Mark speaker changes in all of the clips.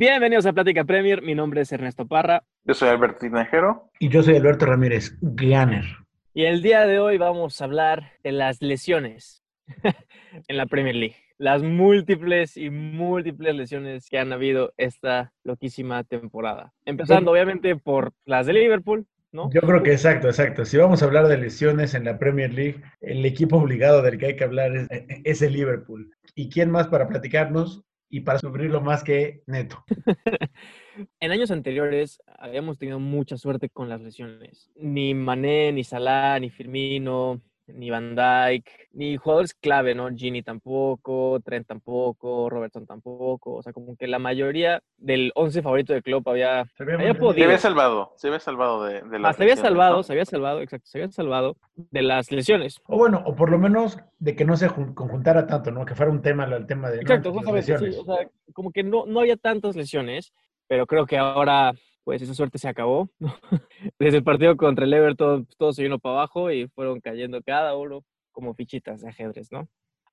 Speaker 1: Bienvenidos a Plática Premier. Mi nombre es Ernesto Parra.
Speaker 2: Yo soy Alberto Tinajero.
Speaker 3: Y yo soy Alberto Ramírez, Glianer.
Speaker 1: Y el día de hoy vamos a hablar de las lesiones en la Premier League. Las múltiples y múltiples lesiones que han habido esta loquísima temporada. Empezando obviamente por las de Liverpool, ¿no?
Speaker 3: Yo creo que exacto, exacto. Si vamos a hablar de lesiones en la Premier League, el equipo obligado del que hay que hablar es, es el Liverpool. ¿Y quién más para platicarnos? Y para sufrirlo más que Neto.
Speaker 1: en años anteriores habíamos tenido mucha suerte con las lesiones. Ni Mané, ni Salah, ni Firmino, ni Van Dyke, ni jugadores clave, ¿no? Gini tampoco, Trent tampoco, Robertson tampoco. O sea, como que la mayoría del 11 favorito del club había,
Speaker 2: había podido. Se había salvado, se había salvado de, de
Speaker 1: las ah, Se había salvado, se había salvado, exacto, se había salvado de las lesiones.
Speaker 3: O bueno, o por lo menos de que no se conjuntara tanto, ¿no? Que fuera un tema el tema de,
Speaker 1: exacto, lesiones. Sí, o sea, como que no, no había tantas lesiones, pero creo que ahora pues esa suerte se acabó. Desde el partido contra el Everton, pues, todo se vino para abajo y fueron cayendo cada uno como fichitas de ajedrez, ¿no?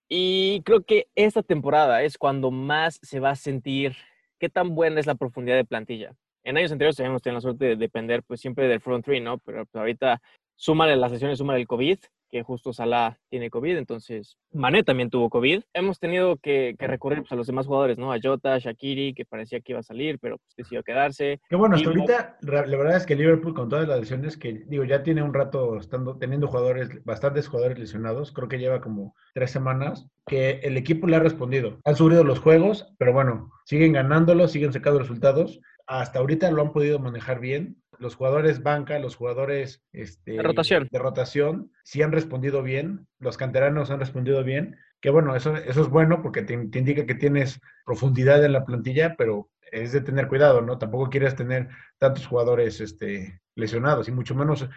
Speaker 1: Y creo que esta temporada es cuando más se va a sentir qué tan buena es la profundidad de plantilla. En años anteriores habíamos tenido la suerte de depender pues siempre del front three, ¿no? Pero pues, ahorita súmale las sesiones, súmale el COVID que justo Salah tiene COVID, entonces Mané también tuvo COVID. Hemos tenido que, recurrir pues, a los demás jugadores, ¿no? A Jota, Shakiri, que parecía que iba a salir, pero pues, decidió quedarse.
Speaker 3: Que bueno, hasta ahorita la verdad es que Liverpool con todas las lesiones que, digo, ya tiene un rato estando, teniendo jugadores, bastantes jugadores lesionados, creo que lleva como tres semanas, que el equipo le ha respondido. Han subido los juegos, pero bueno, siguen ganándolos, siguen sacando resultados. Hasta ahorita lo han podido manejar bien los jugadores banca, los jugadores este,
Speaker 1: de, rotación.
Speaker 3: de rotación, sí han respondido bien, los canteranos han respondido bien, que bueno, eso, eso es bueno porque te, indica que tienes profundidad en la plantilla, pero es de tener cuidado, ¿no? Tampoco quieres tener tantos jugadores este, lesionados y mucho menos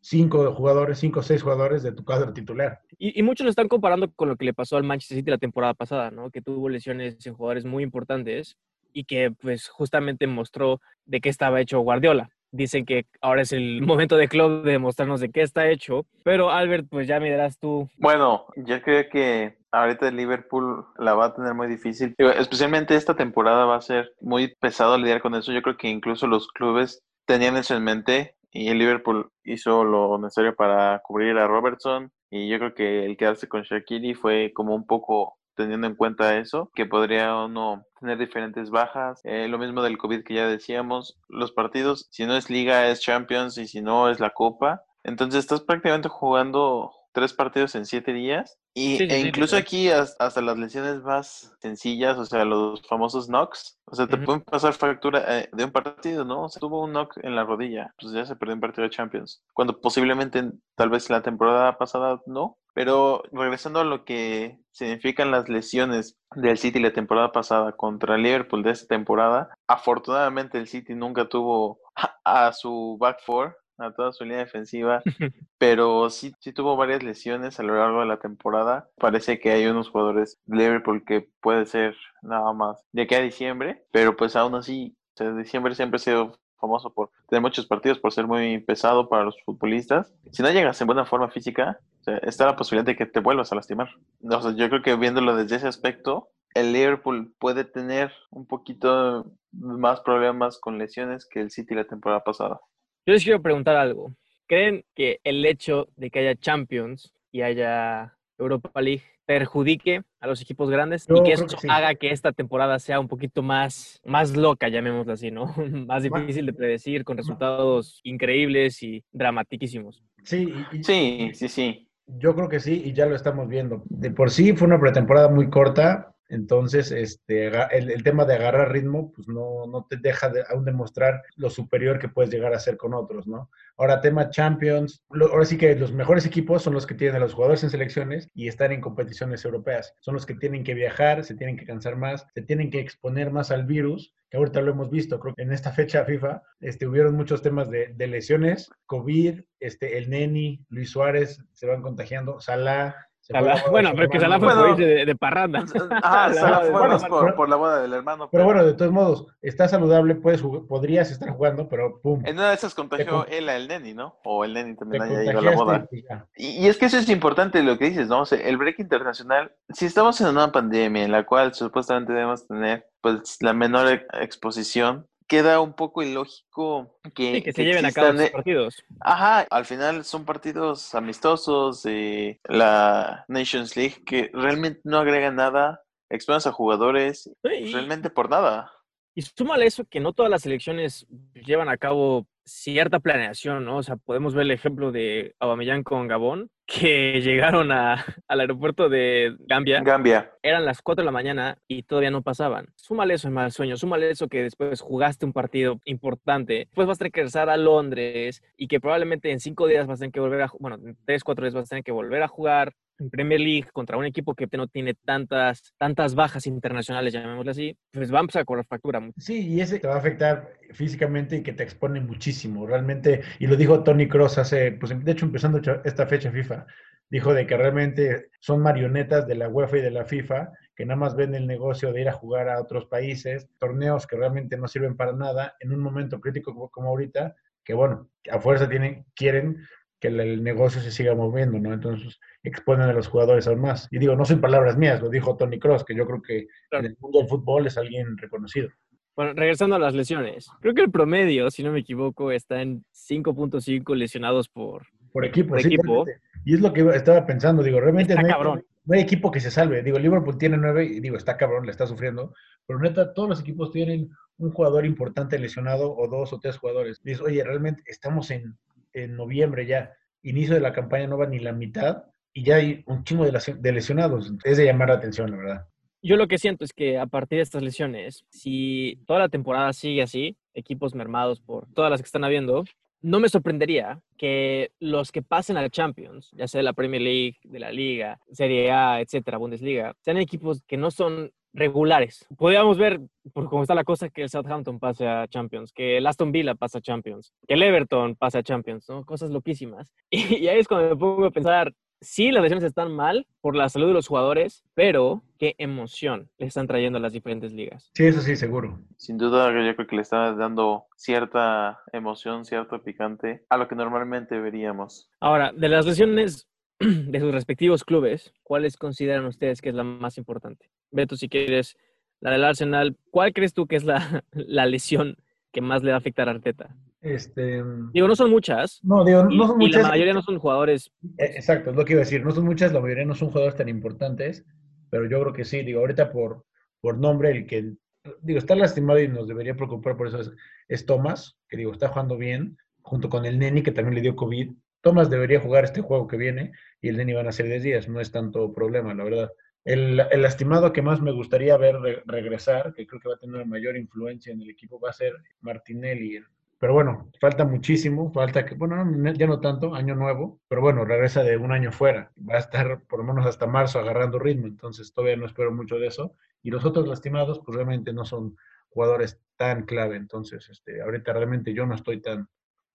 Speaker 3: cinco jugadores, cinco o seis jugadores de tu cuadro titular.
Speaker 1: Y, y, muchos lo están comparando con lo que le pasó al Manchester City la temporada pasada, ¿no? Que tuvo lesiones en jugadores muy importantes y que pues justamente mostró de qué estaba hecho Guardiola dicen que ahora es el momento de club de mostrarnos de qué está hecho. Pero Albert, pues ya me dirás tú.
Speaker 2: Bueno, yo creo que ahorita el Liverpool la va a tener muy difícil. Especialmente esta temporada va a ser muy pesado lidiar con eso. Yo creo que incluso los clubes tenían eso en mente y el Liverpool hizo lo necesario para cubrir a Robertson. Y yo creo que el quedarse con Shakiri fue como un poco teniendo en cuenta eso, que podría uno tener diferentes bajas. Eh, lo mismo del COVID que ya decíamos, los partidos, si no es liga, es Champions y si no es la Copa. Entonces estás prácticamente jugando tres partidos en siete días. Y, e incluso aquí hasta, las lesiones más sencillas, o sea, los famosos knocks, o sea, te pueden pasar fractura eh, de un partido, ¿no? O sea, tuvo un knock en la rodilla, pues ya se perdió un partido de Champions. Cuando posiblemente, tal vez la temporada pasada no. Pero regresando a lo que significan las lesiones del City la temporada pasada contra Liverpool de esta temporada, afortunadamente el City nunca tuvo a su back four a toda su línea defensiva, pero sí, sí tuvo varias lesiones a lo largo de la temporada. Parece que hay unos jugadores de Liverpool que puede ser nada más de aquí a diciembre, pero pues aún así, diciembre siempre ha sido famoso por tener muchos partidos, por ser muy pesado para los futbolistas. Si no llegas en buena forma física, está la posibilidad de que te vuelvas a lastimar. yo creo que viéndolo desde ese aspecto, el Liverpool puede tener un poquito más problemas con lesiones que el City la temporada pasada.
Speaker 1: Yo les quiero preguntar algo. ¿Creen que el hecho de que haya Champions y haya Europa League perjudique a los equipos grandes y que eso haga que esta temporada sea un poquito más, más loca, llamémoslo así, ¿no? más difícil de predecir, con resultados increíbles y dramatiquísimos.
Speaker 3: Sí,
Speaker 2: sí, sí, sí.
Speaker 3: Yo creo que sí, y ya lo estamos viendo. De por sí fue una pretemporada muy corta, entonces, este, el, tema de agarrar ritmo, pues no, no te deja de, aún demostrar lo superior que puedes llegar a ser con otros, ¿no? Ahora, tema Champions, ahora sí que los mejores equipos son los que tienen a los jugadores en selecciones y están en competiciones europeas. Son los que tienen que viajar, se tienen que cansar más, se tienen que exponer más al virus, que ahorita lo hemos visto, creo que en esta fecha FIFA este, hubieron muchos temas de, de lesiones, COVID, este, el Neni, Luis Suárez se van contagiando, Salah,
Speaker 1: Salah- bueno, pero que
Speaker 3: hermano.
Speaker 1: Salah fue
Speaker 2: Bueno.
Speaker 1: de, de parranda.
Speaker 2: Ah,
Speaker 1: La
Speaker 2: Salah fue
Speaker 1: hermano.
Speaker 2: por, por la boda del hermano.
Speaker 3: Pero bueno, de todos modos, está saludable, puedes jug- podrías estar jugando, pero pum,
Speaker 2: En una de esas contagió
Speaker 3: con-
Speaker 2: él a el Neni, ¿no? O el Neni también haya ido a la boda.
Speaker 3: y
Speaker 2: es que eso es importante lo que dices, ¿no? O sea, el break internacional, si estamos en una pandemia en la cual supuestamente debemos tener pues la menor e- exposición, queda un poco ilógico que,
Speaker 1: Sí, que se
Speaker 2: que
Speaker 1: lleven a cabo sus
Speaker 2: eh,
Speaker 1: partidos.
Speaker 2: Ajá, al final son partidos amistosos de la Nations League que realmente no agregan nada, expones a jugadores realmente por nada.
Speaker 1: y súmale eso que no todas las selecciones llevan a cabo cierta planeación, ¿no? O sea, podemos ver el ejemplo de Aubameyang con Gabón, que llegaron a- al aeropuerto de Gambia,
Speaker 2: Gambia.
Speaker 1: eran las 4 de la mañana y todavía no pasaban. Súmale eso en mal sueño, súmale eso que después jugaste un partido importante, después vas a tener que regresar a Londres y que probablemente en cinco días vas a tener que volver a, bueno, en tres, cuatro días vas a tener que volver a jugar en Premier League contra un equipo que no tiene tantas, tantas bajas internacionales, llamémosle así, pues va a cobrar factura.
Speaker 3: Sí, y ese te va a afectar físicamente y que te expone muchísimo, realmente, y lo dijo Tony Cross hace, pues de hecho empezando esta fecha FIFA, dijo de que realmente son marionetas de la UEFA y de la FIFA, que nada más ven el negocio de ir a jugar a otros países, torneos que realmente no sirven para nada, en un momento crítico como ahorita, que bueno, a fuerza tienen, quieren que el, negocio se siga moviendo, ¿no? Entonces exponen a los jugadores aún más. Y digo, no son palabras mías, lo dijo Tony Cross, que yo creo que
Speaker 1: Claro.
Speaker 3: en el mundo del fútbol es alguien reconocido.
Speaker 1: Bueno, regresando a las lesiones, creo que el promedio, si no me equivoco, está en 5.5 lesionados por...
Speaker 3: Por equipo,
Speaker 1: Por
Speaker 3: sí,
Speaker 1: equipo.
Speaker 3: Y es lo que estaba pensando, digo, realmente
Speaker 1: Está
Speaker 3: no hay,
Speaker 1: cabrón.
Speaker 3: no hay equipo que se salve. Digo, Liverpool tiene nueve y digo, está cabrón, le está sufriendo. Pero neta, todos los equipos tienen un jugador importante lesionado o dos o tres jugadores. Dices, oye, realmente estamos en, en noviembre ya, inicio de la campaña no va ni la mitad y ya hay un chingo de, lesi- de lesionados. Es de llamar la atención, la verdad.
Speaker 1: Yo lo que siento es que a partir de estas lesiones, si toda la temporada sigue así, equipos mermados por todas las que están habiendo, no me sorprendería que los que pasen a la Champions, ya sea de la Premier League, de la Liga, Serie A, etcétera, Bundesliga, sean equipos que no son regulares. Podríamos ver, por cómo está la cosa, que el Southampton pase a Champions, que el Aston Villa pase a Champions, que el Everton pase a Champions, ¿no? Cosas loquísimas. Y, y ahí es cuando me pongo a pensar, sí, las lesiones están mal por la salud de los jugadores, pero qué emoción le están trayendo a las diferentes ligas.
Speaker 3: Sí, eso sí, seguro.
Speaker 2: Sin duda, yo creo que le está dando cierta emoción, cierto picante a lo que normalmente veríamos.
Speaker 1: Ahora, de las lesiones de sus respectivos clubes, ¿cuáles consideran ustedes que es la más importante? Beto, si quieres, la del Arsenal, ¿cuál crees tú que es la, la lesión que más le va a afectar a Arteta?
Speaker 3: Este,
Speaker 1: Digo, no son muchas,
Speaker 3: no, digo,
Speaker 1: y,
Speaker 3: no son
Speaker 1: y
Speaker 3: muchas.
Speaker 1: la mayoría no son jugadores.
Speaker 3: Eh, Exacto, es lo que iba a decir. No son muchas, la mayoría no son jugadores tan importantes, pero yo creo que sí. Digo, ahorita por, por nombre, el que, digo, está lastimado y nos debería preocupar por eso es, es Thomas, que digo, está jugando bien, junto con el Neni, que también le dio COVID. Thomas debería jugar este juego que viene y el Neni van a ser 10 días, no es tanto problema, la verdad. El, el lastimado que más me gustaría ver re- regresar, que creo que va a tener mayor influencia en el equipo, va a ser Martinelli, pero bueno, falta muchísimo, falta que, bueno, no- ya no tanto, año nuevo, pero bueno, regresa de un año fuera, va a estar por lo menos hasta marzo agarrando ritmo, entonces todavía no espero mucho de eso. Y los otros lastimados, pues realmente no son jugadores tan clave, entonces este, ahorita realmente yo no estoy tan,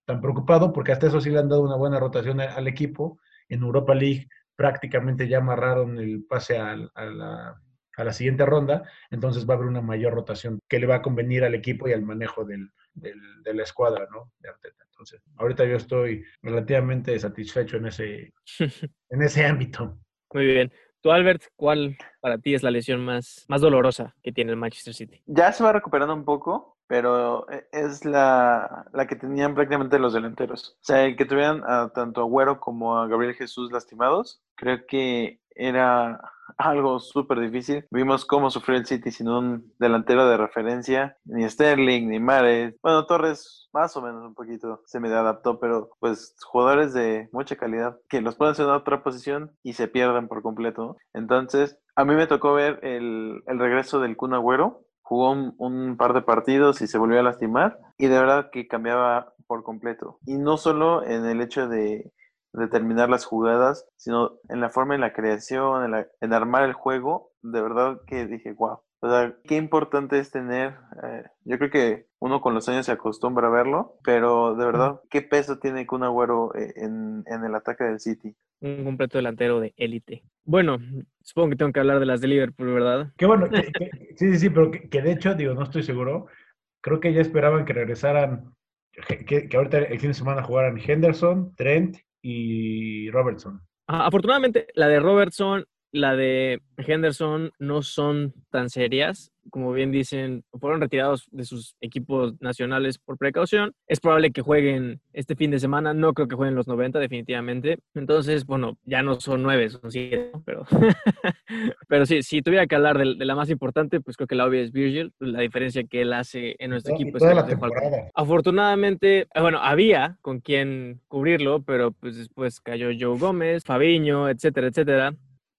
Speaker 3: tan preocupado porque hasta eso sí le han dado una buena rotación al equipo. En Europa League prácticamente ya amarraron el pase al- a, la, a la siguiente ronda, entonces va a haber una mayor rotación que le va a convenir al equipo y al manejo del, del- de la escuadra, ¿no? De Arteta. Entonces, ahorita yo estoy relativamente satisfecho en ese, en ese ámbito.
Speaker 1: Muy bien. Tú, Albert, ¿cuál para ti es la lesión más, más dolorosa que tiene el Manchester City?
Speaker 2: Ya se va recuperando un poco, pero e- es la, la que tenían prácticamente los delanteros. O sea, el que tuvieran a tanto a Güero como a Gabriel Jesús lastimados, creo que era algo súper difícil. Vimos cómo sufrió el City sin un delantero de referencia, ni Sterling, ni Mares. Bueno, Torres más o menos un poquito se me adaptó, pero pues jugadores de mucha calidad que los ponen en otra posición y se pierden por completo. Entonces, a mí me tocó ver el, el regreso del Kun Agüero. Jugó un, par de partidos y se volvió a lastimar y de verdad que cambiaba por completo. Y no solo en el hecho de determinar las jugadas, sino en la forma en la creación, en, la- en armar el juego, de verdad que dije, wow. O sea, qué importante es tener, eh, yo creo que uno con los años se acostumbra a verlo, pero de verdad, qué peso tiene Kun Agüero eh, en, en el ataque del City.
Speaker 1: Un completo delantero de élite. Bueno, supongo que tengo que hablar de las de Liverpool, ¿verdad?
Speaker 3: Qué bueno, sí, sí, sí, pero que, de hecho, digo, no estoy seguro. Creo que ya esperaban que regresaran, que, que ahorita el fin de semana jugaran Henderson, Trent y Robertson.
Speaker 1: afortunadamente, la de Robertson, la de Henderson no son tan serias como bien dicen, fueron retirados de sus equipos nacionales por precaución. Es probable que jueguen este fin de semana, no creo que jueguen los 90 definitivamente. Entonces, bueno, ya no son nueve, son siete, pero, pero sí, si tuviera que hablar de, la más importante, pues creo que la obvia es Virgil, la diferencia que él hace en nuestro equipo.
Speaker 3: es que
Speaker 1: Afortunadamente, eh, bueno, había con quien cubrirlo, pero pues después cayó Joe Gómez, Fabiño, etcétera, etcétera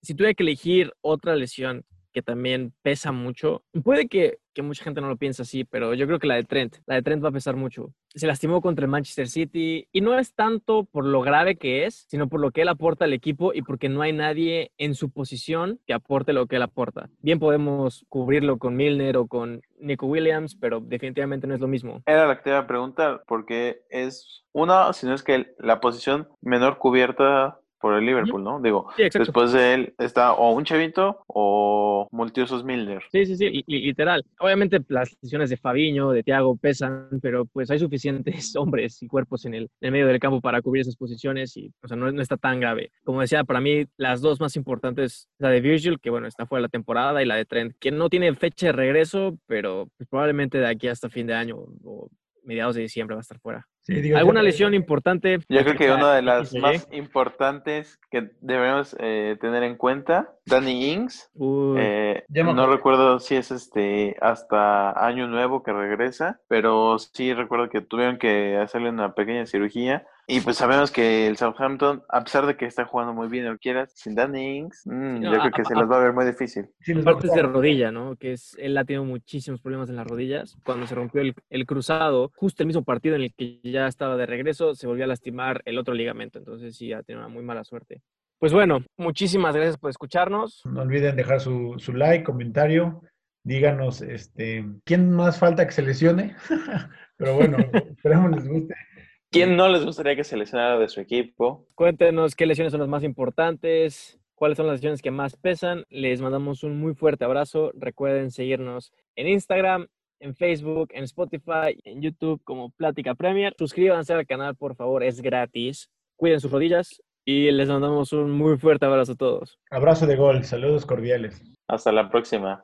Speaker 1: si tuviera que elegir otra lesión que también pesa mucho. Puede que, que, mucha gente no lo piensa así, pero yo creo que la de Trent, la de Trent va a pesar mucho. Se lastimó contra el Manchester City y no es tanto por lo grave que es, sino por lo que él aporta al equipo y porque no hay nadie en su posición que aporte lo que él aporta. Bien podemos cubrirlo con Milner o con Nico Williams, pero definitivamente no es lo mismo.
Speaker 2: Era la que te porque es una, si no es que la posición menor cubierta por el Liverpool, ¿no? Digo, después de él está o un Chavito o Multiusos Milner.
Speaker 1: Sí, sí, sí, literal. Obviamente las decisiones de Fabiño, de Thiago pesan, pero pues hay suficientes hombres y cuerpos en el, medio del campo para cubrir esas posiciones y, o sea, no, no, está tan grave. Como decía, para mí las dos más importantes, la de Virgil, que bueno, está fuera de la temporada, y la de Trent, que no tiene fecha de regreso, pero pues, probablemente de aquí hasta fin de año o mediados de diciembre va a estar fuera. ¿Alguna lesión importante?
Speaker 2: Yo creo que una de las más importantes que debemos eh, tener en cuenta, Danny Ings. Eh, no recuerdo si es este hasta año nuevo que regresa, pero sí recuerdo que tuvieron que hacerle una pequeña cirugía y pues sabemos que el Southampton, a pesar de que está jugando muy bien, lo quieras, sin Danny Ings, mm, yo creo que se les va a ver muy difícil.
Speaker 1: Aparte de rodilla, ¿no? Que es, él ha tenido muchísimos problemas en las rodillas. Cuando se rompió el, el, cruzado, justo el mismo partido en el que ya estaba de regreso, se volvió a lastimar el otro ligamento. Entonces sí, ha tenido una muy mala suerte. Pues bueno, muchísimas gracias por escucharnos.
Speaker 3: No olviden dejar su, su like, comentario. Díganos, este, ¿quién más falta que se lesione? Pero bueno, esperemos les guste.
Speaker 2: ¿Quién no les gustaría que se lesionara de su equipo?
Speaker 1: Cuéntenos qué lesiones son las más importantes, cuáles son las lesiones que más pesan. Les mandamos un muy fuerte abrazo. Recuerden seguirnos en Instagram, en Facebook, en Spotify, en YouTube como Plática Premier. Suscríbanse al canal, por favor, es gratis. Cuiden sus rodillas y les mandamos un muy fuerte abrazo a todos.
Speaker 3: Abrazo de gol, saludos cordiales.
Speaker 2: Hasta la próxima.